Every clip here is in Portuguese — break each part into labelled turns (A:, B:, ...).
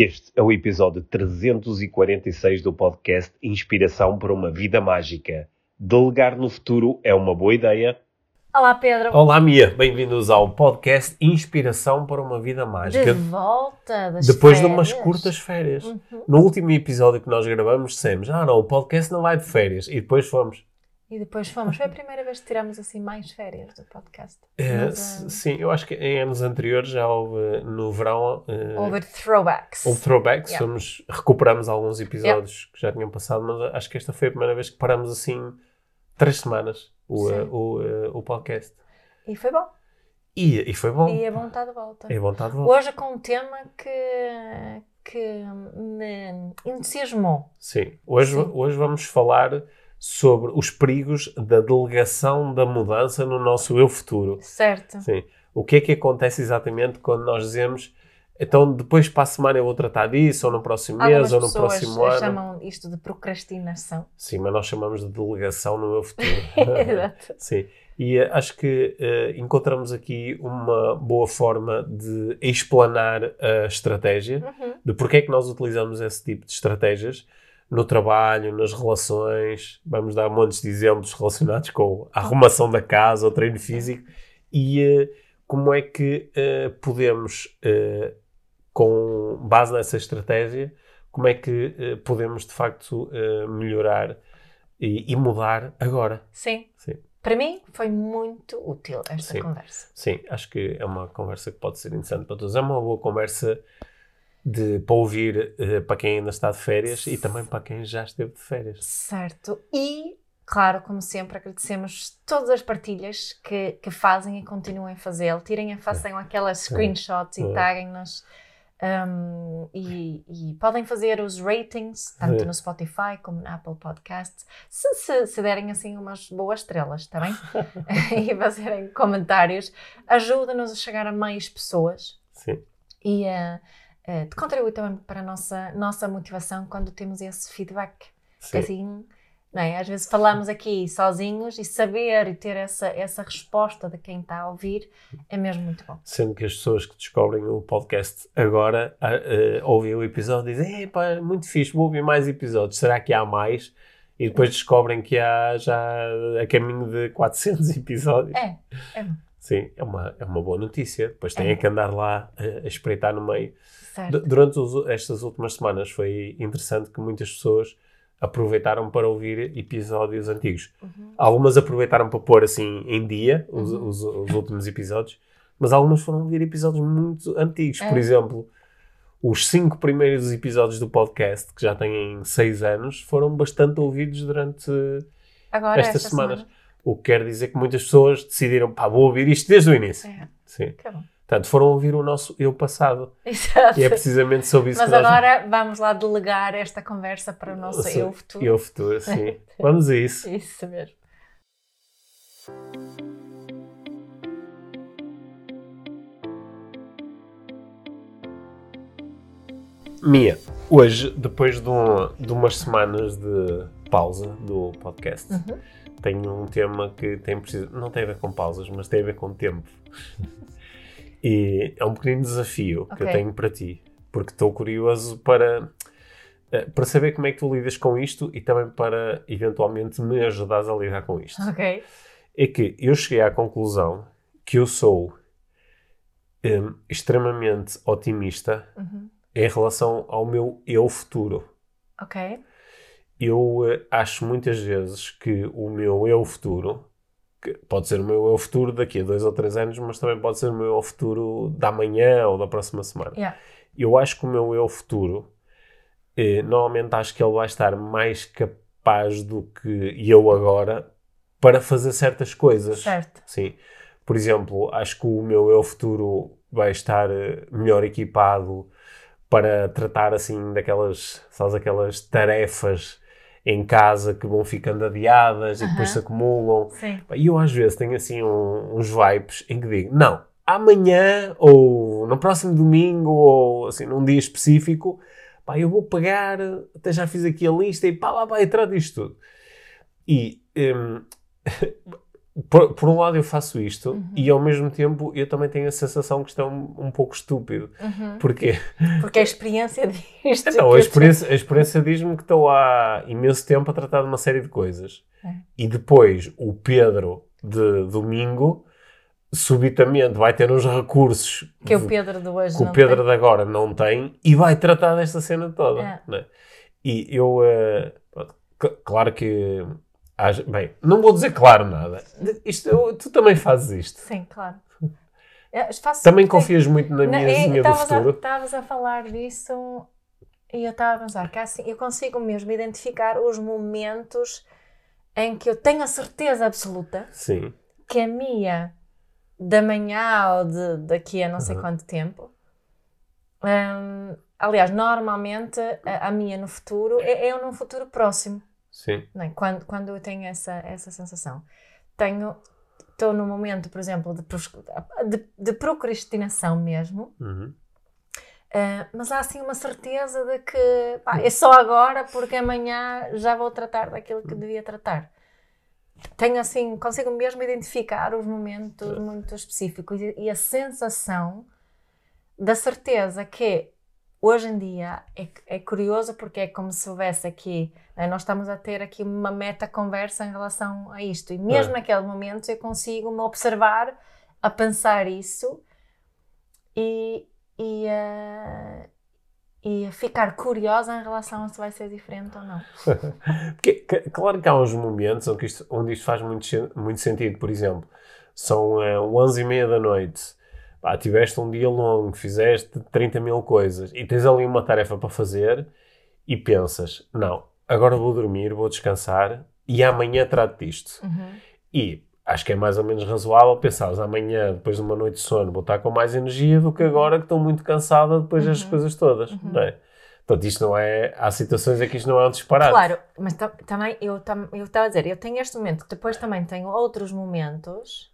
A: Este é o episódio 346 do podcast Inspiração para uma Vida Mágica. Delegar no futuro é uma boa ideia?
B: Olá, Pedro.
A: Olá, Mia. Bem-vindos ao podcast Inspiração para uma Vida Mágica.
B: De volta das
A: Depois
B: férias.
A: de umas curtas férias.
B: Uhum.
A: No último episódio que nós gravamos, dissemos: Ah, não, o podcast não vai de férias. E depois fomos.
B: E depois fomos. Foi a primeira vez que tiramos assim mais férias do podcast.
A: É,
B: Mas, ah,
A: sim, eu acho que em anos anteriores já houve no verão. eh,
B: Houve throwbacks.
A: Houve throwbacks,
B: Yeah.
A: fomos, recuperamos alguns episódios que já tinham passado, mas acho que esta foi a primeira vez que paramos assim três semanas o, eh, o, eh, o podcast.
B: E foi bom.
A: E, e foi bom.
B: E a vontade de volta.
A: É vontade de volta.
B: Hoje com um tema que, que me entusiasmou.
A: Sim. Hoje,
B: Sim.
A: hoje vamos falar sobre os perigos da delegação da mudança no nosso eu futuro.
B: Certo.
A: Sim. O que é que acontece exatamente quando nós dizemos então depois para a semana eu vou tratar disso, ou no próximo mês,
B: Algumas
A: ou no próximo ano.
B: chamam isto de procrastinação.
A: Sim, mas nós chamamos de delegação no eu futuro.
B: Exato.
A: Sim, e eh, acho que eh, encontramos aqui uma boa forma de explanar a estratégia,
B: Uhum.
A: de porque é que nós utilizamos esse tipo de estratégias no trabalho, nas relações. Vamos dar montes de exemplos relacionados com a arrumação da casa, o treino físico e eh, como é que eh, podemos, eh, com base nessa estratégia, como é que podemos de facto melhorar e, e mudar agora.
B: Sim.
A: Sim.
B: Para mim foi muito útil esta
A: Sim.
B: conversa.
A: Sim, acho que é uma conversa que pode ser interessante para todos. É uma boa conversa de, para ouvir eh, para quem ainda está de férias e também para quem já esteve de férias.
B: Certo. E, claro, como sempre, agradecemos todas as partilhas que, que fazem e continuem a fazê-lo. Tirem a façam aquelas screenshots e
A: É.
B: taguem-nos. Um, e, e podem fazer os ratings, tanto
A: É.
B: no Spotify como na Apple Podcasts, se, se, se derem assim umas boas estrelas, está bem? e fazerem comentários. Ajuda-nos a chegar a mais pessoas
A: Sim,
B: e uh, uh, contribui também para a nossa, nossa motivação quando temos esse feedback.
A: sim.
B: Assim, não é? Às vezes falamos aqui sozinhos e saber e ter essa, essa resposta de quem está a ouvir é mesmo muito bom.
A: Sendo que as pessoas que descobrem o podcast agora ah, ouvem o episódio e dizem: Epá, muito fixe, vou ouvir mais episódios. Será que há mais? E depois descobrem que há já a caminho de 400 episódios.
B: É, é bom,
A: Sim, é uma, é uma boa notícia. Depois têm
B: É.
A: que andar lá a, a espreitar no meio. Durante os- estas últimas semanas foi interessante que muitas pessoas aproveitaram para ouvir episódios antigos.
B: Uhum.
A: Algumas aproveitaram para pôr assim em dia os,
B: Uhum.
A: os- os últimos episódios, mas algumas foram ouvir episódios muito antigos. Por
B: É.
A: exemplo, os cinco primeiros episódios do podcast, que já têm seis anos, foram bastante ouvidos durante
B: Agora,
A: estas
B: esta
A: semanas.
B: semana.
A: O que quer dizer que muitas pessoas decidiram, pá, vou ouvir isto desde o início.
B: É,
A: Sim.
B: que bom.
A: Portanto, foram ouvir o nosso eu passado.
B: Exato.
A: E é precisamente sobre isso
B: Mas
A: que nós
B: agora vamos lá delegar esta conversa para o nosso eu futuro.
A: Eu futuro, sim. Vamos a isso.
B: Isso mesmo.
A: Mia, hoje, depois de, um- de umas semanas de pausa do podcast,
B: Uhum.
A: Tenho um tema que tem preciso, não tem a ver com pausas, mas tem a ver com tempo. e é um pequenino desafio que eu tenho para ti, porque estou curioso para, eh, para saber como é que tu lidas com isto e também para eventualmente me ajudares a lidar com isto.
B: Ok.
A: é que eu cheguei à conclusão que eu sou hum, extremamente otimista
B: Uhum.
A: em relação ao meu eu futuro.
B: Ok.
A: Eu eh, acho muitas vezes que o meu eu futuro, que pode ser o meu eu futuro daqui a dois ou três anos, mas também pode ser o meu eu futuro da manhã ou da próxima semana.
B: Yeah.
A: Eu acho que o meu eu futuro, eh, normalmente acho que ele vai estar mais capaz do que eu agora para fazer certas coisas.
B: Certo.
A: Sim. Por exemplo, acho que o meu eu futuro vai estar eh, melhor equipado para tratar assim daquelas, sabes, aquelas tarefas em casa que vão ficando adiadas e depois se acumulam.
B: Sim.
A: E eu às vezes tenho assim um- uns vibes em que digo, não, amanhã ou no próximo domingo ou assim num dia específico, pá, eu vou pegar, até já fiz aqui a lista e pá, lá vai, trato isto tudo. E hum, por, por um lado eu faço isto
B: Uhum.
A: e ao mesmo tempo eu também tenho a sensação que isto é um, um pouco estúpido.
B: Uhum.
A: Porquê?
B: Porque a experiência.
A: Então,
B: que
A: a experiência, a experiência diz-me que estou há imenso tempo a tratar de uma série de coisas.
B: É.
A: E depois o Pedro de domingo subitamente vai ter uns recursos
B: Que o Pedro de hoje
A: que o
B: não
A: Pedro
B: tem.
A: de agora não tem e vai tratar desta cena toda.
B: É.
A: né? E eu, cl- claro que. Bem, não vou dizer claro nada. Isto, tu também fazes isto.
B: Sim, claro. Eu faço-
A: Também
B: tem-
A: confias muito na minha
B: é,
A: vizinha do
B: estavas a-
A: futuro.
B: Estavas a falar disso e eu estava a pensar que assim, eu consigo mesmo identificar os momentos em que eu tenho a certeza absoluta
A: Sim.
B: que a minha da manhã ou de, daqui a não sei
A: Uhum.
B: quanto tempo. hum, aliás, normalmente a, a minha no futuro é, é num futuro próximo.
A: Sim.
B: é? quando, quando eu tenho essa, essa sensação. Tenho, estou no momento, por exemplo, de, de, de procrastinação mesmo,
A: Uhum.
B: ah, mas há assim uma certeza de que pá, é só agora porque amanhã já vou tratar daquilo que devia tratar. Tenho assim, consigo mesmo identificar os momentos muito específicos e, e a sensação da certeza que hoje em dia é, é curioso porque é como se houvesse aqui, né, nós estamos a ter aqui uma meta conversa em relação a isto e mesmo
A: É.
B: naquele momento eu consigo me observar a pensar isso e, e, a, e a ficar curiosa em relação a se vai ser diferente ou não.
A: Porque, claro que há uns momentos onde isto, onde isto faz muito, muito sentido. Por exemplo, são eh, 11 e meia da noite. Pá, tiveste um dia longo, fizeste 30 mil coisas e tens ali uma tarefa para fazer e pensas, não, agora vou dormir, vou descansar e amanhã trato disto.
B: Uhum.
A: E acho que é mais ou menos razoável pensar, amanhã, depois de uma noite de sono, vou estar com mais energia do que agora que estou muito cansada depois das
B: Uhum.
A: coisas todas,
B: Uhum.
A: não é? Portanto, isto não é... Há situações em que isto não é um disparate.
B: Claro, mas ta- também eu tam- eu estava a dizer, eu tenho este momento, depois também tenho outros momentos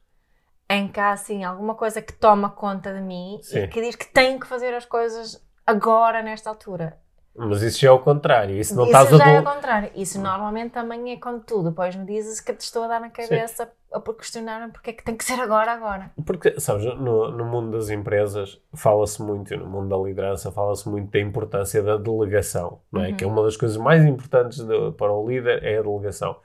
B: em que há assim alguma coisa que toma conta de mim
A: Sim.
B: e que diz que tenho que fazer as coisas agora, nesta altura.
A: Mas isso já é o contrário. Isso não
B: Isso
A: estás a
B: já é ao contrário. Isso normalmente também é quando tu depois me dizes que te estou a dar na cabeça a por questionar-me porque é que tem que ser agora, agora.
A: Porque, sabes, no, no mundo das empresas fala-se muito, no mundo da liderança fala-se muito da importância da delegação, não é?
B: Uhum.
A: Que é uma das coisas mais importantes de- para o líder é a delegação.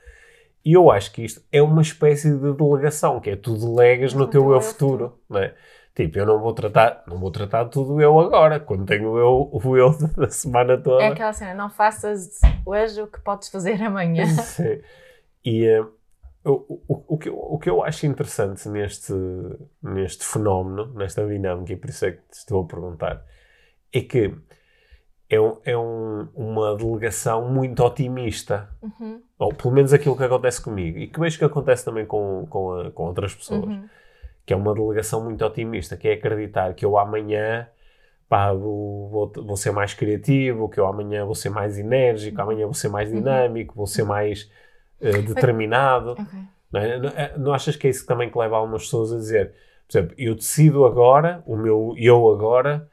A: E eu acho que isto é uma espécie de delegação, que é tu delegas no teu eu futuro, não é? Tipo, eu não vou tratar, não vou tratar tudo eu agora, quando tenho eu, o eu da semana toda.
B: É aquela cena, não faças hoje o que podes fazer amanhã.
A: Sim. E eh, o, o, o, que eu, o que eu acho interessante neste, neste fenómeno, nesta dinâmica, e por isso é que te estou a perguntar, é que é, um- é um- uma delegação muito otimista.
B: Uhum,
A: Ou pelo menos aquilo que acontece comigo. E que vejo que acontece também com, com, a- com outras pessoas.
B: uhum.
A: Que é uma delegação muito otimista, que é acreditar que eu amanhã pá, vou, vou, ser mais criativo, que eu amanhã vou ser mais enérgico, amanhã vou ser mais
B: Uhum.
A: dinâmico, vou ser mais eh, determinado.
B: Ok.
A: Não, é? Não- é- não achas que é isso também que leva algumas pessoas a dizer, por exemplo, eu decido agora, o meu eu agora,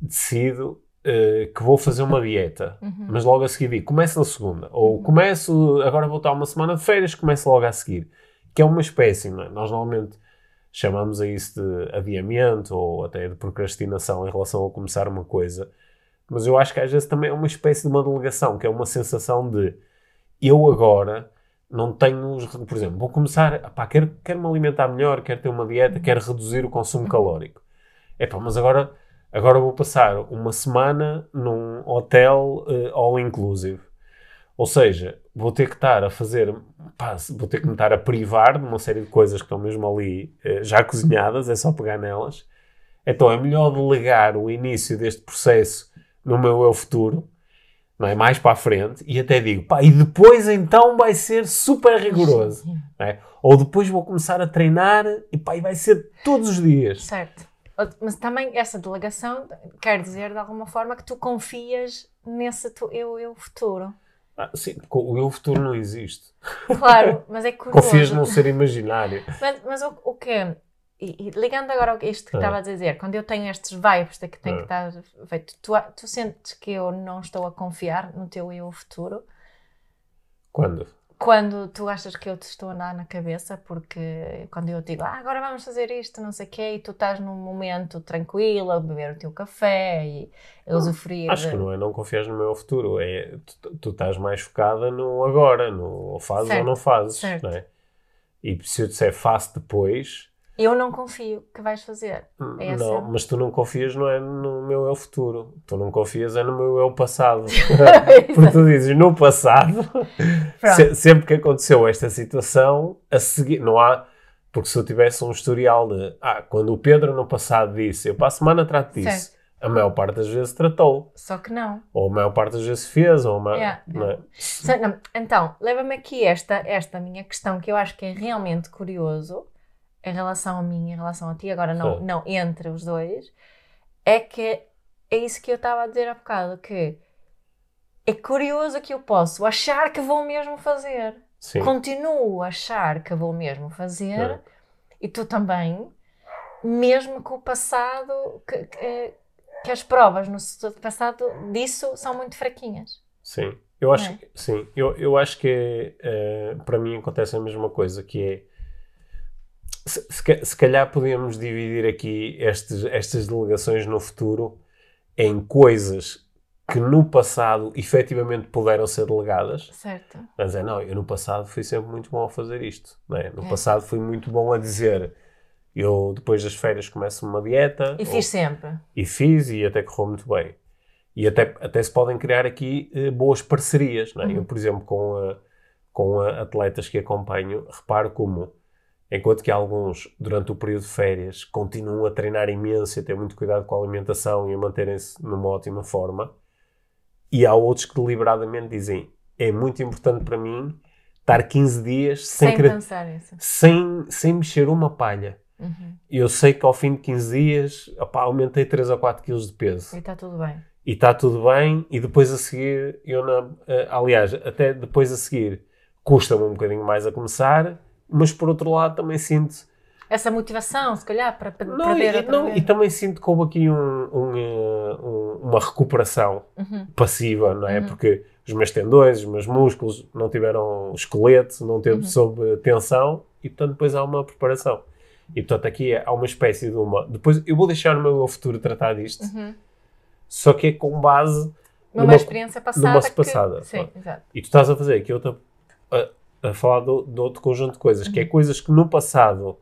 A: decido eh, que vou fazer uma dieta,
B: Uhum.
A: mas logo a seguir digo, começo na segunda, ou começo, agora vou estar uma semana de férias, começo logo a seguir, que é uma espécie, não é? Nós normalmente chamamos a isso de adiamento ou até de procrastinação em relação a começar uma coisa, mas eu acho que às vezes também é uma espécie de uma delegação, que é uma sensação de eu agora não tenho, por exemplo, vou começar, pá, quero, quero me alimentar melhor, quero ter uma dieta, quero reduzir o consumo calórico. Epá, mas agora, agora vou passar uma semana num hotel eh, all inclusive. Ou seja, vou ter que estar a fazer, pá, vou ter que me estar a privar de uma série de coisas que estão mesmo ali eh, já cozinhadas, é só pegar nelas. Então é melhor delegar o início deste processo no meu eu futuro, não é? Mais para a frente, e até digo, pá, e depois então vai ser super rigoroso. É? Ou depois vou começar a treinar e pá, e vai ser todos os dias.
B: Certo. Mas também essa delegação quer dizer de alguma forma que tu confias nesse tu, eu, eu futuro.
A: Ah, sim, o eu futuro não existe.
B: Claro, mas é curioso.
A: Confias num ser imaginário.
B: Mas, mas o, o que e, e ligando agora ao que isto que
A: Ah.
B: estava a dizer, quando eu tenho estes vibes de que tem
A: Ah.
B: que estar feito, tu, tu sentes que eu não estou a confiar no teu eu futuro?
A: Quando?
B: Quando tu achas que eu te estou a andar na cabeça, porque quando eu digo, ah, agora vamos fazer isto, não sei o quê, e tu estás num momento tranquilo, a beber o teu café e a usufruir.
A: Acho
B: de-
A: que não é não confias no meu futuro, é tu, tu estás mais focada no agora, no ou fazes
B: Certo,
A: ou não fazes,
B: certo.
A: não é? E se eu disser faço depois,
B: Eu não confio que vais fazer. É
A: não, mas tu não confias não é no meu eu futuro, tu não confias é no meu eu passado. Porque tu dizes no passado, se- sempre que aconteceu esta situação, a seguir, não há, porque se eu tivesse um historial de, ah, quando o Pedro no passado disse, eu para a semana trato disso, a maior parte das vezes tratou,
B: Só que não.
A: ou a maior parte das vezes fez, ou maior,
B: Yeah,
A: é?
B: Então, leva-me aqui esta, esta minha questão que eu acho que é realmente curioso em relação a mim, em relação a ti, agora não,
A: Sim.
B: não entre os dois, é que é isso que eu estava a dizer há bocado, que é curioso que eu posso achar que vou mesmo fazer.
A: Sim.
B: Continuo a achar que vou mesmo fazer
A: É.
B: e tu também, mesmo que o passado, que, que, que as provas no passado disso são muito fraquinhas.
A: Sim, eu acho,
B: é?
A: que- sim, eu, eu acho que eh, para mim acontece a mesma coisa, que é se, se, ca- se calhar podíamos dividir aqui estes, estas delegações no futuro em coisas que no passado efetivamente puderam ser delegadas,
B: Certo.
A: mas é não, eu no passado fui sempre muito bom a fazer isto, é? No
B: É.
A: passado fui muito bom a dizer eu depois das férias começo uma dieta
B: E
A: ou-
B: fiz sempre.
A: e fiz e até correu muito bem. E até, até se podem criar aqui eh, boas parcerias. Não é?
B: Uhum.
A: Eu, por exemplo, com, a- com a atletas que acompanho, reparo como, enquanto que alguns, durante o período de férias, continuam a treinar imenso e a ter muito cuidado com a alimentação e a manterem-se numa ótima forma, e há outros que deliberadamente dizem é muito importante para mim estar 15 dias sem,
B: Sem
A: querer- sem, sem mexer uma palha.
B: Uhum.
A: Eu sei que ao fim de 15 dias, opá, aumentei 3 ou 4 quilos de peso.
B: E está tudo bem.
A: E está tudo bem, e depois a seguir, eu na, eh, aliás, até depois a seguir, custa-me um bocadinho mais a começar, mas por outro lado também sinto.
B: Essa motivação, se calhar, para, para
A: Não,
B: perder
A: e, não, e também sinto que houve aqui um, um, eh, um- uma recuperação
B: Uhum.
A: passiva, não é?
B: Uhum.
A: Porque os meus tendões, os meus músculos não tiveram esqueleto, não teve
B: Uhum.
A: sob tensão, e portanto depois há uma preparação. E portanto aqui há uma espécie de uma. Depois eu vou deixar no meu futuro tratar disto,
B: Uhum.
A: só que é com base
B: Uma,
A: numa-
B: experiência passada.
A: numa
B: que-
A: passada,
B: Sim, exato.
A: E tu estás a fazer aqui outra. a, a falar do- de, outro conjunto de coisas, que é coisas que no passado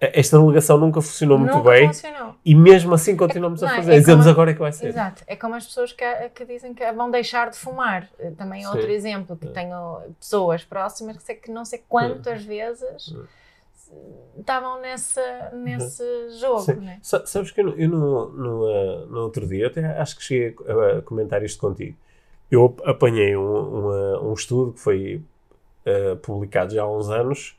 A: a- esta delegação nunca funcionou muito
B: Nunca
A: bem
B: funcionou.
A: e mesmo assim continuamos
B: não
A: a
B: é?
A: fazer.
B: É
A: Dizemos
B: como-
A: agora é que vai ser.
B: Exato. É como as pessoas que, que dizem que vão deixar de fumar. Eh, Também é outro
A: Sim.
B: exemplo, que
A: É.
B: tenho pessoas próximas que sei que não sei quantas vezes
A: Hum.
B: estavam nessa, nesse jogo.
A: Sim.
B: Né?
A: Sa- Sabes que eu, no, eu no, no, eh, no outro dia, até acho que cheguei a, a comentar isto contigo. Eu ap- apanhei um, uma- um estudo que foi eh, publicado já há uns anos,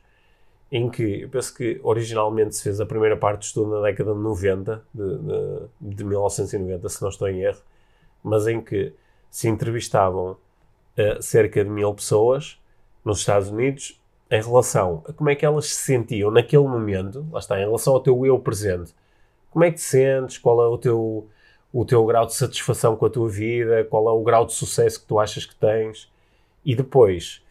A: em que eu penso que originalmente se fez a primeira parte do estudo na década de 90, de, de, de 1990, se não estou em erro, mas em que se entrevistavam eh, cerca de mil pessoas nos Estados Unidos em relação a como é que elas se sentiam naquele momento, lá está, em relação ao teu eu presente. Como é que te sentes? Qual é o teu, o teu grau de satisfação com a tua vida? Qual é o grau de sucesso que tu achas que tens? E depois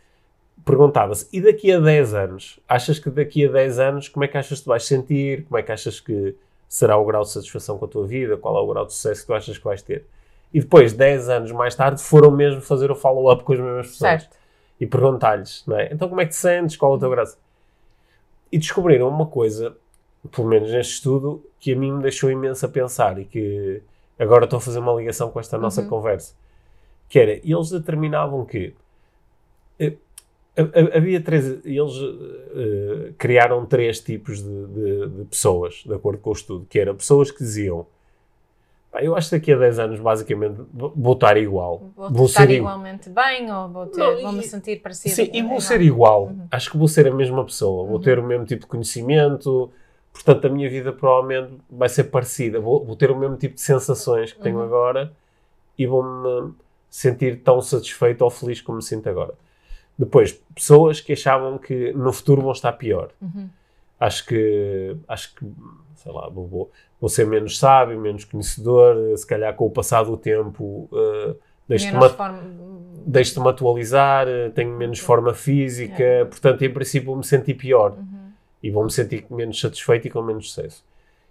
A: perguntava-se, e daqui a 10 anos? Achas que daqui a 10 anos, como é que achas que tu vais sentir? Como é que achas que será o grau de satisfação com a tua vida? Qual é o grau de sucesso que tu achas que vais ter? E depois, 10 anos mais tarde, foram mesmo fazer o follow-up com as mesmas pessoas
B: Certo.
A: e perguntar-lhes, não é? Então como é que te sentes? Qual é o teu grau? E descobriram uma coisa, pelo menos neste estudo, que a mim me deixou imenso a pensar e que agora estou a fazer uma ligação com esta nossa
B: Uhum.
A: conversa. Que era, eles determinavam que eh, havia três, eles eh, criaram três tipos de, de- de pessoas, de acordo com o estudo, que era pessoas que diziam "Pá, eu acho que daqui a 10 anos, basicamente, vou vou estar igual.
B: Vou,
A: Vou
B: estar
A: ser igual.
B: igualmente bem ou vou, ter-
A: Não, e-
B: vou me sentir parecido.
A: Sim, e vou
B: Igual.
A: ser igual.
B: Uhum.
A: Acho que vou ser a mesma pessoa. Vou
B: Uhum.
A: ter o mesmo tipo de conhecimento. Portanto, a minha vida provavelmente vai ser parecida. Vou, vou ter o mesmo tipo de sensações que tenho
B: Uhum.
A: agora e vou-me sentir tão satisfeito ou feliz como me sinto agora. Depois, pessoas que achavam que no futuro vão estar pior.
B: Uhum.
A: Acho que, acho que, sei lá, vou, vou, vou ser menos sábio, menos conhecedor, se calhar com o passar do tempo eh, deixo-te
B: Menos
A: uma-
B: forma...
A: deixo-me atualizar, eh, tenho menos forma física,
B: É.
A: portanto, em princípio, vou-me sentir pior
B: Uhum.
A: e vou-me sentir menos satisfeito e com menos sucesso.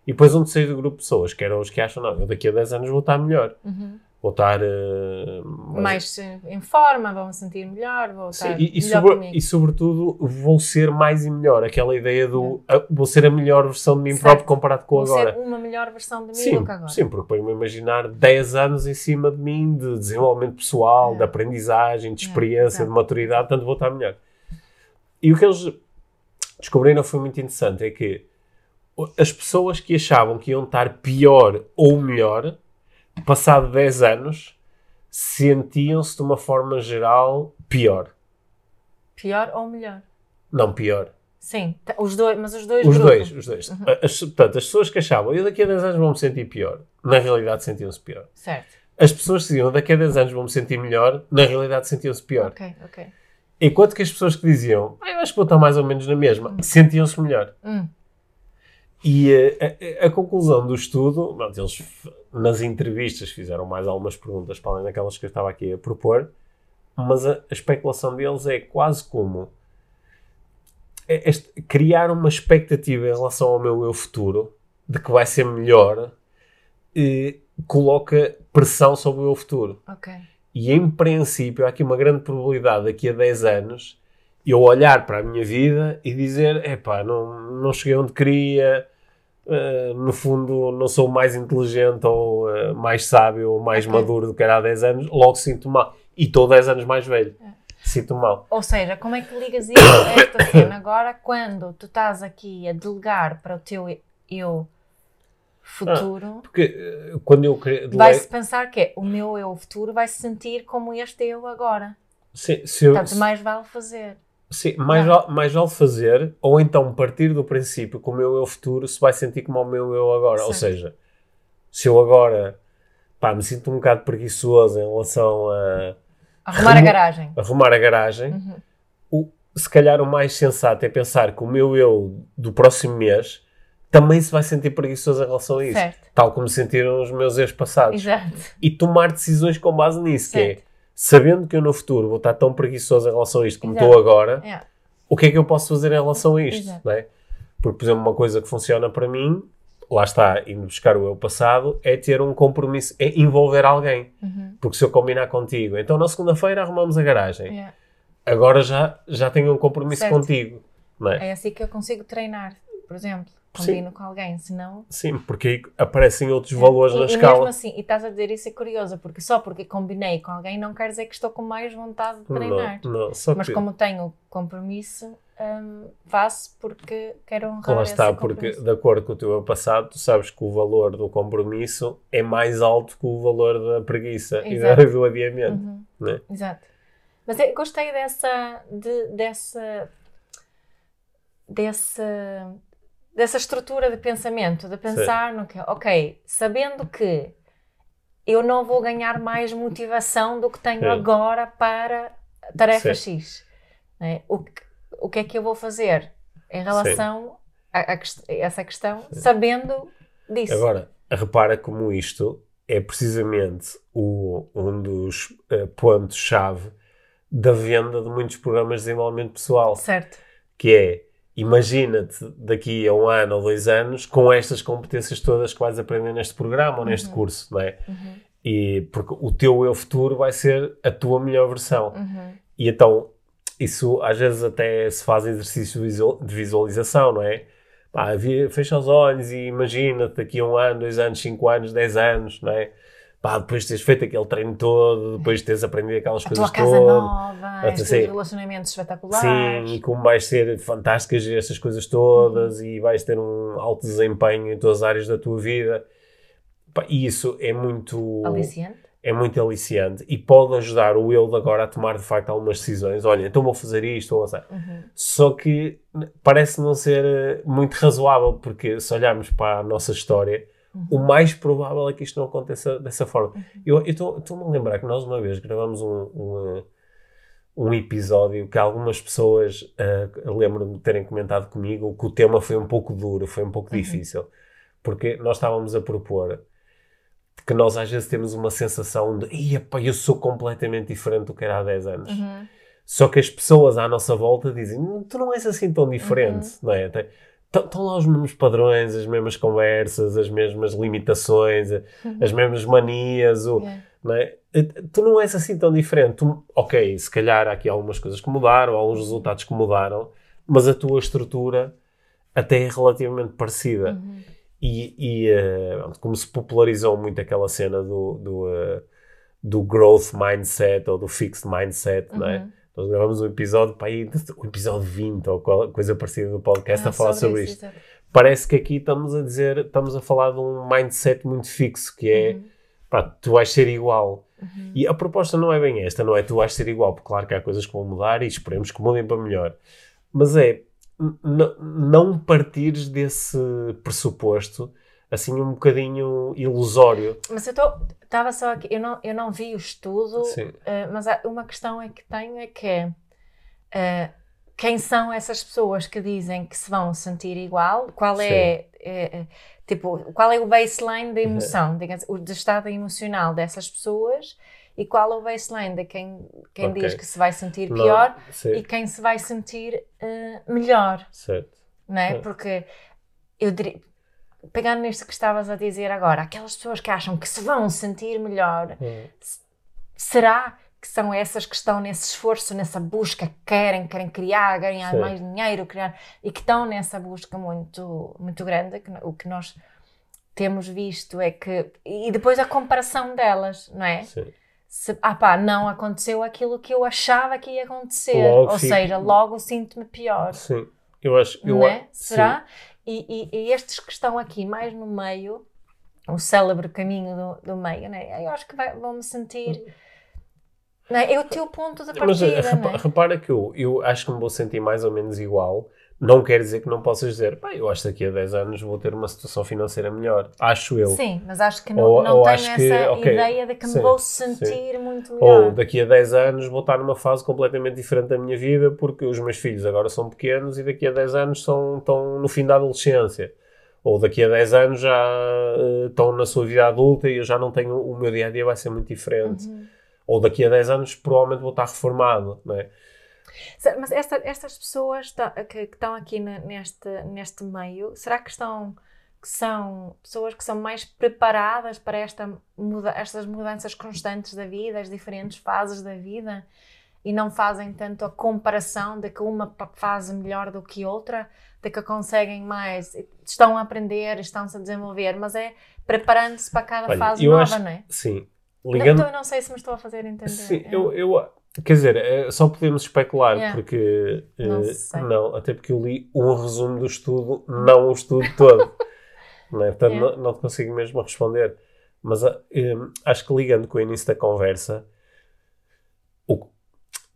A: E depois um terceiro grupo de pessoas, que eram os que acham, não, eu daqui a 10 anos vou estar melhor,
B: Uhum.
A: Vou estar eh,
B: Mais em forma, vou-me sentir melhor, vou
A: Sim,
B: estar
A: e, e,
B: melhor
A: sobre- e sobretudo vou ser mais e melhor. Aquela ideia do ah, vou ser a melhor versão de mim
B: Certo.
A: próprio comparado com
B: Vou
A: agora.
B: ser uma melhor versão de mim
A: Sim,
B: do que agora.
A: sim, porque põe-me a imaginar 10 anos em cima de mim de desenvolvimento pessoal,
B: É.
A: de aprendizagem, de
B: É,
A: experiência,
B: exato.
A: de maturidade, tanto vou estar melhor. E o que eles descobriram foi muito interessante, é que as pessoas que achavam que iam estar pior ou melhor, passado 10 anos, sentiam-se de uma forma geral pior.
B: Pior ou melhor?
A: Não pior.
B: Sim, os dois, mas os dois
A: Os
B: grupos.
A: dois, os dois. As, portanto, as pessoas que achavam, eu daqui a 10 anos vou-me sentir pior, na realidade sentiam-se pior.
B: Certo.
A: As pessoas que diziam, daqui a 10 anos vou-me sentir melhor, na realidade sentiam-se pior.
B: Ok, ok.
A: Enquanto que as pessoas que diziam, "Ah, eu acho que vou estar mais ou menos na mesma, sentiam-se melhor.
B: Hum.
A: E eh, a, a- a conclusão do estudo, pronto, eles nas entrevistas fizeram mais algumas perguntas para além daquelas que eu estava aqui a propor, mas a, a especulação deles é quase como é- criar uma expectativa em relação ao meu eu futuro de que vai ser melhor e coloca pressão sobre o eu futuro.
B: Ok.
A: E em princípio, há aqui uma grande probabilidade daqui a 10 anos eu olhar para a minha vida e dizer: epá, não, não cheguei onde queria, eh, no fundo não sou mais inteligente ou eh, mais sábio ou mais
B: Ok.
A: maduro do que era há 10 anos, logo sinto mal. E estou 10 anos mais velho, sinto mal.
B: Ou seja, como é que ligas isso a esta cena agora quando tu estás aqui a delegar para o teu eu futuro?
A: Porque eh, quando eu.
B: Vai-se pensar que é o meu eu futuro vai se sentir como este eu agora.
A: Se, se eu-
B: Portanto, mais vale fazer.
A: Sim, mais,
B: Não.
A: vale, mais vale fazer, ou então partir do princípio que o meu eu futuro se vai sentir como o meu eu agora. Ou
B: Certo.
A: seja, se eu agora pá, me sinto um bocado preguiçoso em relação a
B: Arrumar a
A: Remo-
B: garagem.
A: arrumar a garagem,
B: Uhum.
A: o, se calhar o mais sensato é pensar que o meu eu do próximo mês também se vai sentir preguiçoso em relação a isso.
B: Certo.
A: Tal como sentiram os meus ex passados.
B: Exato.
A: E tomar decisões com base nisso, que é
B: Certo.
A: Sabendo que eu no futuro vou estar tão preguiçoso em relação a isto como
B: Exato.
A: estou agora,
B: É.
A: o que é que eu posso fazer em relação a isto?
B: Exato.
A: É? Porque, por exemplo, uma coisa que funciona para mim, lá está, indo buscar o eu passado, é ter um compromisso, é envolver alguém.
B: Uhum.
A: Porque se eu combinar contigo, então na segunda-feira arrumamos a garagem.
B: É.
A: Agora já, já tenho um compromisso
B: Certo.
A: contigo. É?
B: É assim que eu consigo treinar, por exemplo.
A: Sim.
B: Combino com alguém, senão.
A: Sim, porque aí aparecem outros valores
B: e,
A: na
B: e
A: escala.
B: mesmo assim, e estás a dizer isso é curioso, porque só porque combinei com alguém não quer dizer que estou com mais vontade de treinar.
A: não, não, só
B: Mas
A: que
B: como tenho compromisso, hum, faço porque quero honrar
A: lá está, porque de acordo com o teu eu passado, tu sabes que o valor do compromisso é mais alto que o valor da preguiça e da-
B: Exato.
A: do adiamento.
B: Uhum,
A: não é?
B: Exato. Mas eu gostei dessa, de- dessa, dessa, dessa estrutura de pensamento, de pensar no que, ok, sabendo que eu não vou ganhar mais motivação do que tenho
A: Sim.
B: agora para tarefa
A: Sim.
B: X. né? O, que, o que é que eu vou fazer em relação a, a a essa questão, sabendo disso?
A: Agora, repara como isto é precisamente o, um dos eh, pontos-chave da venda de muitos programas de desenvolvimento pessoal,
B: Certo.
A: que é imagina-te daqui a um ano ou dois anos com estas competências todas que vais aprender neste programa ou neste
B: Uhum.
A: curso, não é?
B: Uhum,
A: E porque o teu eu futuro vai ser a tua melhor versão.
B: uhum.
A: E então, isso às vezes até se faz exercício de visualização, não é? Pá, fecha os olhos e imagina-te daqui a um ano, dois anos, cinco anos, dez anos, não é? Pá, depois de teres feito aquele treino todo, depois de teres aprendido aquelas
B: A
A: coisas todas.
B: nova, os
A: sim.
B: teus relacionamentos espetaculares.
A: Sim, e como vais ser fantástico a gerir estas coisas todas e vais ter um alto desempenho em todas as áreas da tua vida. Pá, E isso é muito
B: Aliciante.
A: é muito aliciante e pode ajudar o eu de agora a tomar de facto algumas decisões. Olha, então vou fazer isto ou assim.
B: Uhum.
A: Só que parece não ser eh, muito razoável, porque se olharmos para a nossa história, o mais provável é que isto não aconteça dessa forma. Eu eu estou-me a lembrar que nós uma vez gravamos um, um, um episódio que algumas pessoas eh, lembro-me de terem comentado comigo que o tema foi um pouco duro, foi um pouco
B: Uhum.
A: difícil, porque nós estávamos a propor que nós às vezes temos uma sensação de "Ia, pá, eu sou completamente diferente do que era há 10 anos.
B: Uhum.
A: Só que as pessoas à nossa volta dizem "Hum, tu não és assim tão diferente,
B: Uhum.
A: não é? Estão lá os mesmos padrões, as mesmas conversas, as mesmas limitações, a- as mesmas manias, o,
B: Uhum. Yeah.
A: não é? Tu não és assim tão diferente. Tu- ok, se calhar há aqui algumas coisas que mudaram, alguns resultados que mudaram, mas a tua estrutura até é relativamente parecida.
B: Uhum.
A: E, e, eh, como se popularizou muito aquela cena do, do, eh, do growth mindset ou do fixed mindset, não é? Nós gravamos um episódio, para aí, o episódio 20 ou coisa parecida do podcast
B: Ah,
A: a falar sobre,
B: isso,
A: isto.
B: exato.
A: Parece que aqui estamos a dizer, estamos a falar de um mindset muito fixo, que é,
B: Uhum.
A: pá, tu vais ser igual.
B: Uhum.
A: E a proposta não é bem esta, não é tu vais ser igual, porque claro que há coisas que vão mudar e esperemos que mudem para melhor. Mas é não partires desse pressuposto assim um bocadinho ilusório.
B: Mas eu estava só aqui, eu não, eu não vi o estudo, eh, mas uma questão é que tenho é que é eh, quem são essas pessoas que dizem que se vão sentir igual? Qual é, é, tipo, qual é o baseline da emoção, digamos, o do estado emocional dessas pessoas e qual é o baseline de quem, quem
A: Ok.
B: diz que se vai sentir
A: Não,
B: pior
A: sim,
B: e quem se vai sentir eh, melhor?
A: certo.
B: não é?
A: É.
B: Porque eu diria, pegando nisto que estavas a dizer agora, aquelas pessoas que acham que se vão sentir melhor,
A: Hum,
B: será que são essas que estão nesse esforço, nessa busca, que querem, querem criar, ganhar
A: Sim.
B: mais dinheiro, criar, e que estão nessa busca muito, muito grande, que, o que nós temos visto é que, e depois a comparação delas, não é?
A: Sim.
B: Se, ah pá, não aconteceu aquilo que eu achava que ia acontecer,
A: Logo
B: ou
A: fico-
B: seja, logo sinto-me pior
A: Sim. Eu acho eu
B: é? Será? E, e- e estes que estão aqui mais no meio, o célebre caminho do, do meio, né? eu acho que vai- vão-me sentir. Não é? o teu ponto de
A: Sim. Mas
B: partida,
A: repa-
B: é?
A: repara que eu, eu acho que me vou sentir mais ou menos igual. Não quer dizer que não possas dizer, pá, eu acho que daqui a 10 anos vou ter uma situação financeira melhor. Acho eu.
B: Sim, mas acho que não,
A: Ou-
B: não
A: ou
B: tenho
A: acho que,
B: essa
A: ok,
B: ideia de que me
A: sim,
B: vou
A: sim.
B: sentir muito
A: Ou
B: melhor.
A: daqui a 10 anos vou estar numa fase completamente diferente da minha vida porque os meus filhos agora são pequenos e daqui a 10 anos são, estão no fim da adolescência. Ou daqui a 10 anos já eh, estão na sua vida adulta e eu já não tenho, o meu dia a dia vai ser muito diferente.
B: Uhum.
A: Ou daqui a 10 anos provavelmente vou estar reformado, não é?
B: Mas esta- estas pessoas que, que estão aqui ne- neste, neste meio, será que estão que são pessoas que são mais preparadas para esta muda, estas mudanças constantes da vida, as diferentes fases da vida, e não fazem tanto a comparação de que uma fase melhor do que outra, de que conseguem mais, estão a aprender, estão-se a desenvolver, mas é preparando-se para cada
A: Olha,
B: fase nova,
A: acho-
B: não é?
A: Sim.
B: Não,
A: Ligando,
B: então eu não sei se me estou a fazer entender.
A: Sim,
B: É.
A: eu, eu, quer dizer, eh, só podemos especular,
B: Yeah.
A: porque eh,
B: Não sei.
A: não, até porque eu li um resumo do estudo, não o estudo todo. não é? Portanto,
B: Yeah.
A: não, não consigo mesmo responder. Mas eh, acho que ligando com o início da conversa, o-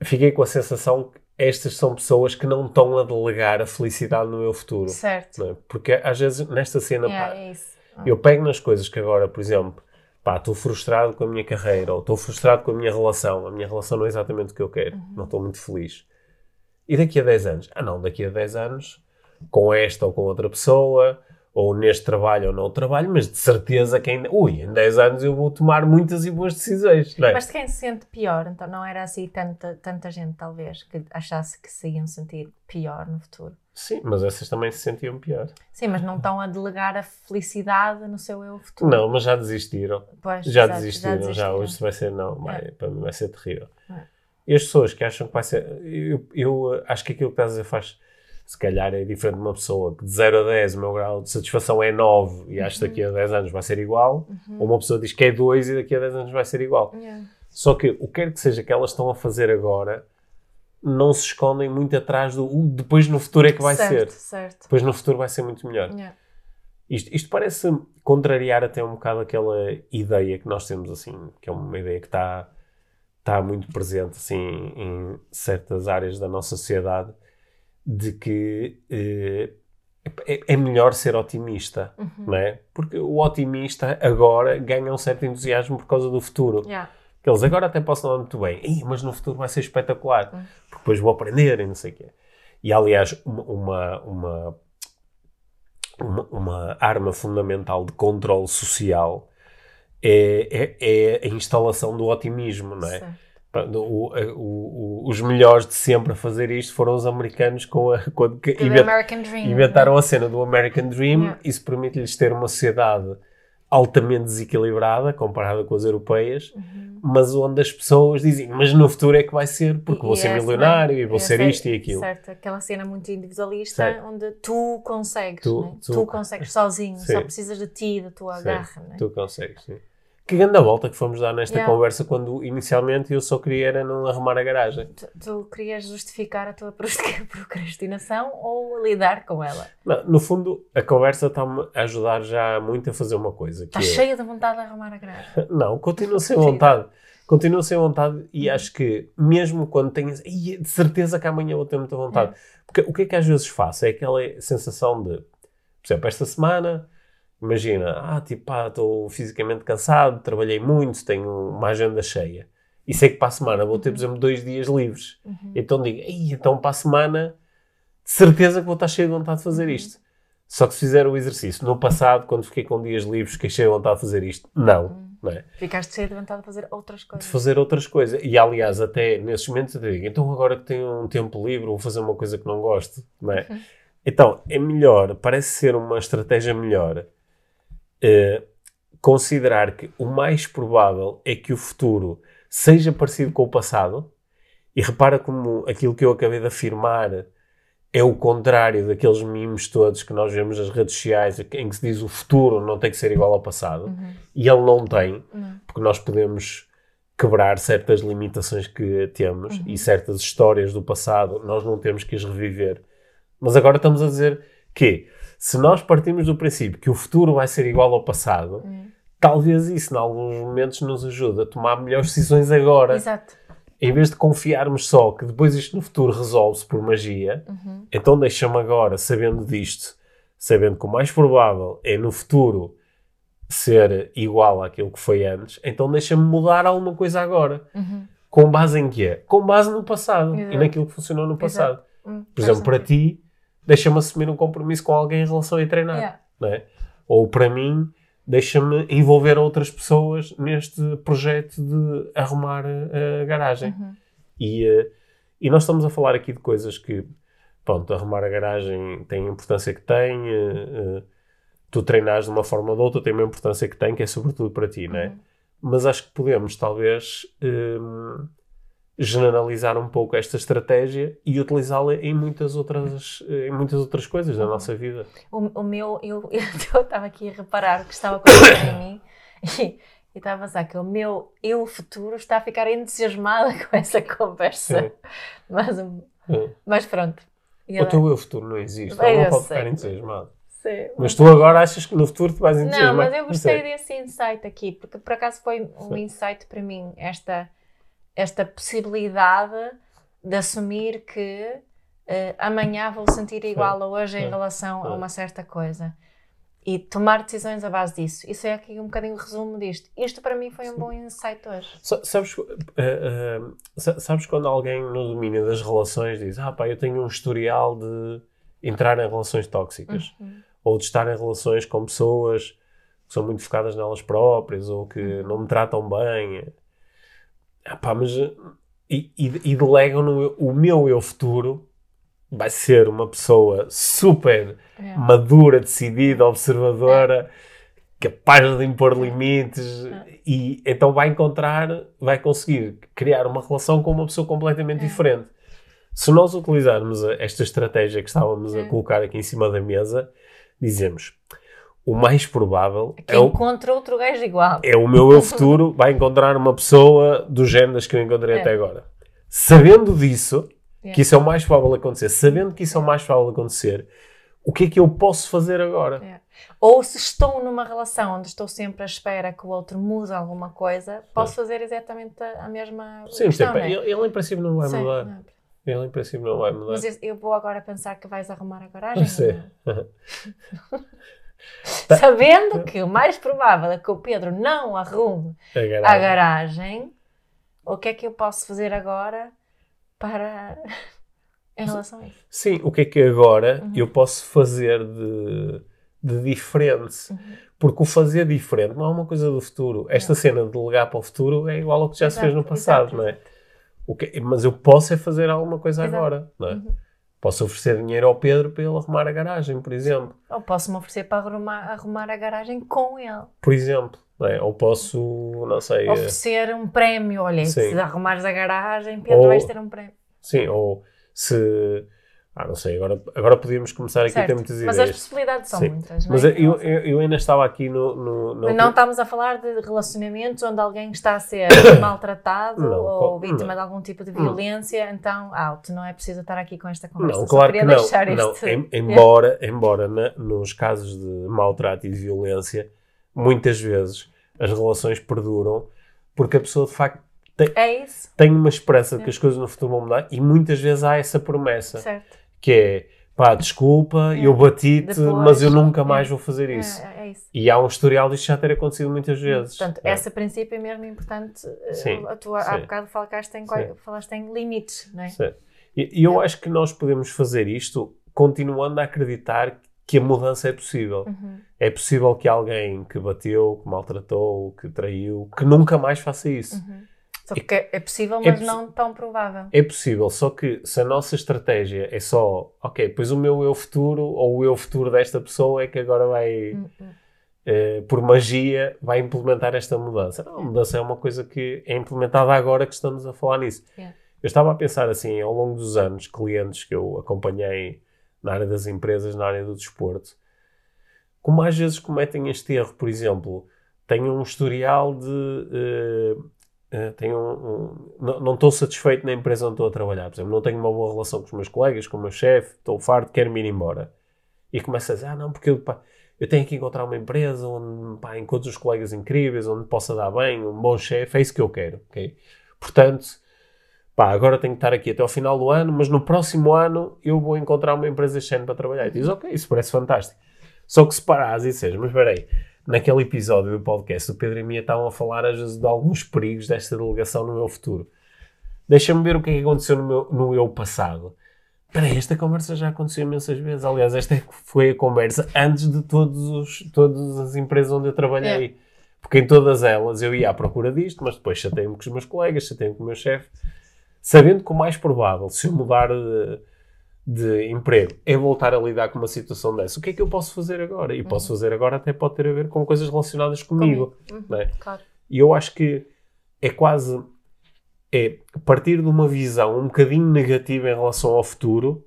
A: fiquei com a sensação que estas são pessoas que não estão a delegar a felicidade no meu futuro.
B: Certo.
A: não é? Porque às vezes nesta cena,
B: Yeah,
A: pá,
B: é isso.
A: eu pego nas coisas que agora, por exemplo, pá, estou frustrado com a minha carreira ou estou frustrado com a minha relação. A minha relação não é exatamente o que eu quero.
B: Uhum.
A: Não estou muito feliz. E daqui a 10 anos? Ah, não, daqui a 10 anos, com esta ou com outra pessoa, ou neste trabalho ou noutro trabalho, mas de certeza que ainda. Ui, em 10 anos eu vou tomar muitas e boas decisões. É?
B: Mas quem se sente pior, então não era assim tanta, tanta gente, talvez, que achasse que se iam sentir pior no futuro.
A: Sim, mas essas também se sentiam pior.
B: Sim, mas não estão a delegar a felicidade no seu eu futuro.
A: Não, mas já desistiram.
B: Pois,
A: Já
B: exato,
A: desistiram, já, hoje vai ser, não, vai,
B: É.
A: para mim vai ser terrível.
B: É.
A: E as pessoas que acham que vai ser, eu, eu uh, acho que aquilo que estás a dizer faz, se calhar é diferente de uma pessoa que de 0 a 10 o meu grau de satisfação é 9 e acho que daqui a 10 anos vai ser igual, ou uma pessoa diz que é 2 e daqui a 10 anos vai ser igual.
B: Yeah.
A: Só que o que quer que seja que elas estão a fazer agora, não se escondem muito atrás do "Uh, depois no futuro é que vai
B: certo,
A: ser.
B: Certo,
A: Depois no futuro vai ser muito melhor.
B: Yeah.
A: Isto, isto parece contrariar até um bocado aquela ideia que nós temos, assim, que é uma ideia que está está muito presente, assim, em certas áreas da nossa sociedade, de que eh, é, é melhor ser otimista,
B: Uhum.
A: não é? Porque o otimista agora ganha um certo entusiasmo por causa do futuro.
B: Yeah.
A: Que Eles agora até possam não muito bem, "Ih, mas no futuro vai ser espetacular,
B: Hum.
A: porque depois vou aprender e não sei o quê. E aliás, uma, uma, uma, uma, arma fundamental de controle social é, é, é a instalação do otimismo, não é? Pronto, o- o- o- os melhores de sempre a fazer isto foram os americanos com a, quando invent-
B: Dream.
A: inventaram a cena do American Dream.
B: Yeah.
A: Isso permite-lhes ter uma sociedade altamente desequilibrada comparada com as europeias,
B: Uhum.
A: mas onde as pessoas dizem, mas no futuro é que vai ser, porque vou
B: E
A: ser milionário
B: é?
A: e vou
B: Essa
A: ser
B: é-
A: isto e aquilo.
B: Certo, aquela cena muito individualista
A: Certo.
B: onde tu consegues,
A: Tu-
B: né?
A: tu-
B: tu, consegues sozinho,
A: Sim.
B: só precisas de ti, da tua
A: Sim,
B: garra. Né?
A: Tu consegues, sim. Que grande volta que fomos dar nesta
B: Yeah.
A: conversa quando inicialmente eu só queria era não arrumar a garagem.
B: Tu, tu querias justificar a tua procrastinação ou lidar com ela?
A: Não, no fundo, a conversa está-me a ajudar já muito a fazer uma coisa. Que
B: Estás
A: é...
B: cheia de vontade de arrumar a garagem.
A: Não, continuo sem vontade. Continuo sem vontade e acho que mesmo quando tenho "Ih, de certeza que amanhã vou ter muita vontade. Porque o que é que às vezes faço? É aquela sensação de, por exemplo, esta semana, imagina, ah, tipo, pá, estou fisicamente cansado, trabalhei muito, tenho uma agenda cheia. E sei que para a semana vou ter, por exemplo, dois dias livres. Então digo, Ei, então para a semana, de certeza que vou estar cheio de vontade de fazer isto. Só que se fizer o exercício, no passado, quando fiquei com dias livres, fiquei cheio de vontade de fazer isto. Não, não é?
B: Ficaste cheia de vontade de fazer outras
A: de
B: coisas.
A: fazer outras coisas. E aliás, até nesses momentos eu digo, então agora que tenho um tempo livre, vou fazer uma coisa que não gosto, não é? Então, é melhor, parece ser uma estratégia melhor, eh, considerar que o mais provável é que o futuro seja parecido com o passado, e repara como aquilo que eu acabei de afirmar é o contrário daqueles mimos todos que nós vemos nas redes sociais, em que se diz o futuro não tem que ser igual ao passado, e ele não tem,
B: Não.
A: porque nós podemos quebrar certas limitações que temos e certas histórias do passado, nós não temos que as reviver. Mas agora estamos a dizer que se nós partimos do princípio que o futuro vai ser igual ao passado, talvez isso, em alguns momentos, nos ajude a tomar melhores decisões agora.
B: Exato.
A: Em vez de confiarmos só que depois isto no futuro resolve-se por magia, então deixa-me agora, sabendo disto, sabendo que o mais provável é no futuro ser igual àquilo que foi antes, então deixa-me mudar alguma coisa agora. Com base em quê? Com base no passado e
B: Exato.
A: naquilo que funcionou no passado.
B: Hum,
A: Por exemplo, para ti, deixa-me assumir um compromisso com alguém em relação a ir treinar.
B: Yeah.
A: não é? Ou para mim, deixa-me envolver outras pessoas neste projeto de arrumar a, garagem.
B: Uhum.
A: E, eh, e nós estamos a falar aqui de coisas que, pronto, arrumar a garagem tem a importância que tem, eh, eh, tu treinares de uma forma ou de outra tem uma importância que tem, que é sobretudo para ti, não é? Mas acho que podemos, talvez, generalizar um pouco esta estratégia e utilizá-la em muitas outras, em muitas outras coisas da nossa vida.
B: O, o meu, eu eu estava aqui a reparar que estava a acontecer em mim e, e estava a pensar que o meu eu futuro está a ficar entusiasmada com essa conversa.
A: Sim.
B: Mas,
A: É.
B: mas pronto.
A: O teu eu futuro não existe,
B: Bem,
A: não pode
B: sei.
A: ficar entusiasmado.
B: Sim,
A: Mas tu agora achas que no futuro tu vais entusiasmar?
B: Não, mas eu gostei
A: sei.
B: desse insight aqui, porque por acaso foi um insight para mim, esta, esta possibilidade de assumir que eh, amanhã vou sentir igual a hoje em relação a uma certa coisa. E tomar decisões à base disso. Isso é aqui um bocadinho o resumo disto. Isto para mim foi um bom insight hoje.
A: Sa- Sabes, eh, sa- sabes quando alguém no domínio das relações diz ah pá, eu tenho um historial de entrar em relações tóxicas ou de estar em relações com pessoas que são muito focadas nelas próprias ou que não me tratam bem ah, pá, mas e, e, e delegam no o meu eu futuro vai ser uma pessoa super
B: É.
A: madura, decidida, observadora, capaz de impor limites e então vai encontrar, vai conseguir criar uma relação com uma pessoa completamente diferente. Se nós utilizarmos esta estratégia que estávamos a colocar aqui em cima da mesa, dizemos o mais provável
B: Que
A: é o,
B: encontra outro gajo igual.
A: é o meu eu futuro vai encontrar uma pessoa do género das que eu encontrei
B: É.
A: até agora. Sabendo disso,
B: É.
A: que isso é o mais provável de acontecer, sabendo que isso é o mais provável de acontecer, o que é que eu posso fazer agora?
B: É. Ou se estou numa relação onde estou sempre à espera que o outro mude alguma coisa, posso fazer exatamente a, a mesma
A: Sim,
B: questão, não é?
A: ele, ele em princípio não vai
B: Sim,
A: mudar.
B: não é?
A: Ele em princípio não vai mudar.
B: Mas eu- eu vou agora pensar que vais arrumar a garagem.
A: Sim.
B: Tá. Sabendo que o mais provável é que o Pedro não arrume
A: A
B: a
A: garagem.
B: garagem, o que é que eu posso fazer agora para. em relação a isso?
A: Sim, o que é que agora
B: Uhum.
A: eu posso fazer de, de diferente?
B: Uhum.
A: Porque o fazer diferente não é uma coisa do futuro. Esta cena de delegar para o futuro é igual ao que já se fez no
B: Exato,
A: passado,
B: exato,
A: não é?
B: exato.
A: O que- mas eu posso é fazer alguma coisa
B: Exato.
A: agora, não é?
B: Uhum.
A: Posso oferecer dinheiro ao Pedro para ele arrumar a garagem, por exemplo.
B: Ou posso-me oferecer para arrumar, arrumar a garagem com ele.
A: Por exemplo, é? Ou posso, não sei, eh,
B: Oferecer um prémio. Olha,
A: Sim.
B: se arrumares a garagem, Pedro,
A: Ou-
B: vais ter um prémio.
A: sim, ou se, ah, não sei, agora, agora podíamos começar aqui a ter
B: Certo.
A: muitas
B: Mas as
A: ideias.
B: possibilidades são
A: Sim.
B: muitas, não
A: Mas
B: é?
A: eu, eu, eu ainda estava aqui no... no, no
B: Mas não estamos a falar de relacionamentos onde alguém está a ser maltratado
A: Não,
B: ou vítima
A: não.
B: de algum tipo de violência, então alto, não é preciso estar aqui com esta conversa.
A: Não, claro que não.
B: deixar
A: não.
B: este-
A: Em- embora embora na- nos casos de maltrato e de violência, muitas vezes as relações perduram porque a pessoa de facto
B: É isso,
A: tem uma esperança de que
B: É.
A: as coisas no futuro vão mudar e muitas vezes há essa promessa
B: certo.
A: Que é pá, desculpa,
B: É.
A: eu bati-te, mas eu nunca mais
B: é.
A: vou fazer isso.
B: É, é isso.
A: E há um historial disto já ter acontecido muitas vezes.
B: Portanto,
A: é?
B: esse princípio é mesmo importante. eh,
A: Sim,
B: a tua, há
A: sim.
B: bocado falaste em,
A: Sim.
B: falaste em limites, não é?
A: Sim. E e eu acho que nós podemos fazer isto continuando a acreditar que a mudança é possível.
B: Uhum.
A: É possível que alguém que bateu, que maltratou, que traiu, que nunca mais faça isso.
B: Uhum. Só que é possível,
A: É
B: mas
A: possi-
B: não tão provável.
A: É possível, só que se a nossa estratégia é só, ok, pois o meu eu futuro ou o eu futuro desta pessoa é que agora vai,
B: Uhum.
A: eh, por magia, vai implementar esta mudança. Não, a mudança é uma coisa que é implementada agora que estamos a falar nisso.
B: Yeah.
A: Eu estava a pensar assim, ao longo dos anos, clientes que eu acompanhei na área das empresas, na área do desporto, como às vezes cometem este erro, por exemplo, têm um historial de. eh, tenho um- um- não, estou satisfeito na empresa onde estou a trabalhar. Por exemplo, não tenho uma boa relação com os meus colegas, com o meu chefe, estou farto, quero-me ir embora. E começa a dizer: Ah, não, porque eu, pá, eu tenho que encontrar uma empresa onde pá, encontro os colegas incríveis, onde possa dar bem, um bom chefe, é isso que eu quero. ok? Portanto, pá, agora tenho que estar aqui até ao final do ano, mas no próximo ano eu vou encontrar uma empresa género para trabalhar. E diz: Ok, isso parece fantástico. Só que se parares e disseres, mas espera aí, naquele episódio do podcast, o Pedro e a Mia estavam a falar às vezes de alguns perigos desta delegação no meu futuro. Deixa-me ver o que é que aconteceu no meu, no eu passado. Espera aí, esta conversa já aconteceu imensas vezes. Aliás, esta é foi a conversa antes de todos os, todas as empresas onde eu trabalhei. Porque em todas elas eu ia à procura disto, mas depois chatei-me com os meus colegas, chatei-me com o meu chefe, sabendo que o mais provável, se eu mudar de, de emprego, é voltar a lidar com uma situação dessa. O que é que eu posso fazer agora? E posso fazer agora até pode ter a ver com coisas relacionadas comigo.
B: Uhum.
A: não é?
B: Claro.
A: E eu acho que é quase é partir de uma visão um bocadinho negativa em relação ao futuro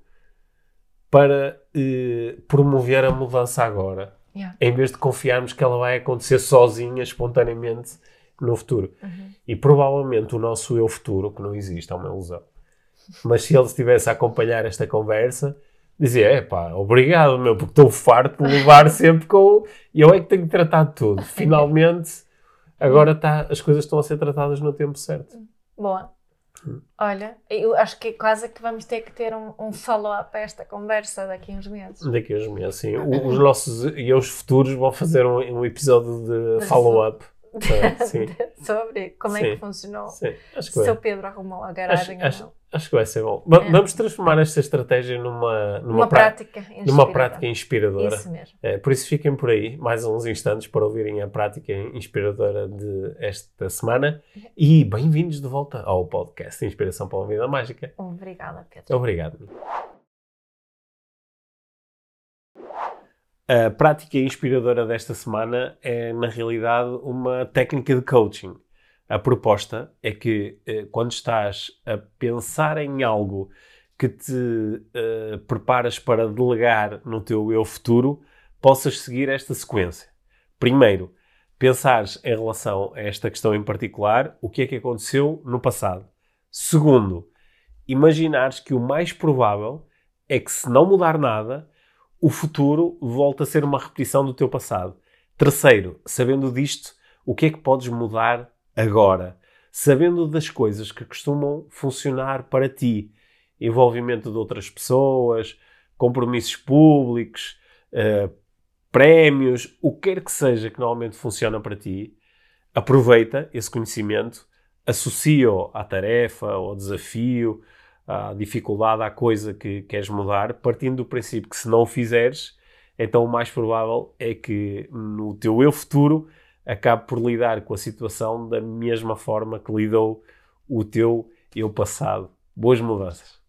A: para eh, promover a mudança agora,
B: Yeah.
A: em vez de confiarmos que ela vai acontecer sozinha, espontaneamente no futuro.
B: Uhum.
A: E provavelmente o nosso eu futuro, que não existe, é uma ilusão. Mas se ele estivesse a acompanhar esta conversa, dizia: é pá, obrigado, meu, porque estou farto de levar sempre com. E eu é que tenho que tratar de tudo. Finalmente, agora tá, as coisas estão a ser tratadas no tempo certo.
B: Boa.
A: Hum.
B: Olha, eu acho que quase que vamos ter que ter um, um follow-up a esta conversa daqui a uns meses.
A: Daqui a uns meses, sim. Os nossos e os futuros vão fazer um, um episódio de follow-up.
B: Sobre como é
A: Sim.
B: que funcionou.
A: sim, acho que
B: Se o
A: vai.
B: Pedro arrumou a
A: Acho,
B: garagem
A: acho,
B: ou não.
A: acho que vai ser bom.
B: É.
A: Vamos transformar esta estratégia numa, numa,
B: Uma prática
A: numa
B: inspiradora.
A: prática inspiradora.
B: Isso mesmo.
A: É, por isso fiquem por aí mais uns instantes para ouvirem a prática inspiradora de esta semana e bem-vindos de volta ao podcast Inspiração para uma Vida Mágica.
B: Obrigada, Pedro.
A: Obrigado. A prática inspiradora desta semana é, na realidade, uma técnica de coaching. A proposta é que, eh, quando estás a pensar em algo que te eh, preparas para delegar no teu eu futuro, possas seguir esta sequência. Primeiro, pensares em relação a esta questão em particular, o que é que aconteceu no passado. Segundo, imaginares que o mais provável é que, se não mudar nada, o futuro volta a ser uma repetição do teu passado. Terceiro, sabendo disto, o que é que podes mudar agora? Sabendo das coisas que costumam funcionar para ti, envolvimento de outras pessoas, compromissos públicos, eh, prémios, o que quer que seja que normalmente funciona para ti, aproveita esse conhecimento, associa-o à tarefa, ao desafio, à dificuldade, à coisa que queres mudar, partindo do princípio que se não o fizeres, então o mais provável é que no teu eu futuro acabe por lidar com a situação da mesma forma que lidou o teu eu passado. Boas mudanças.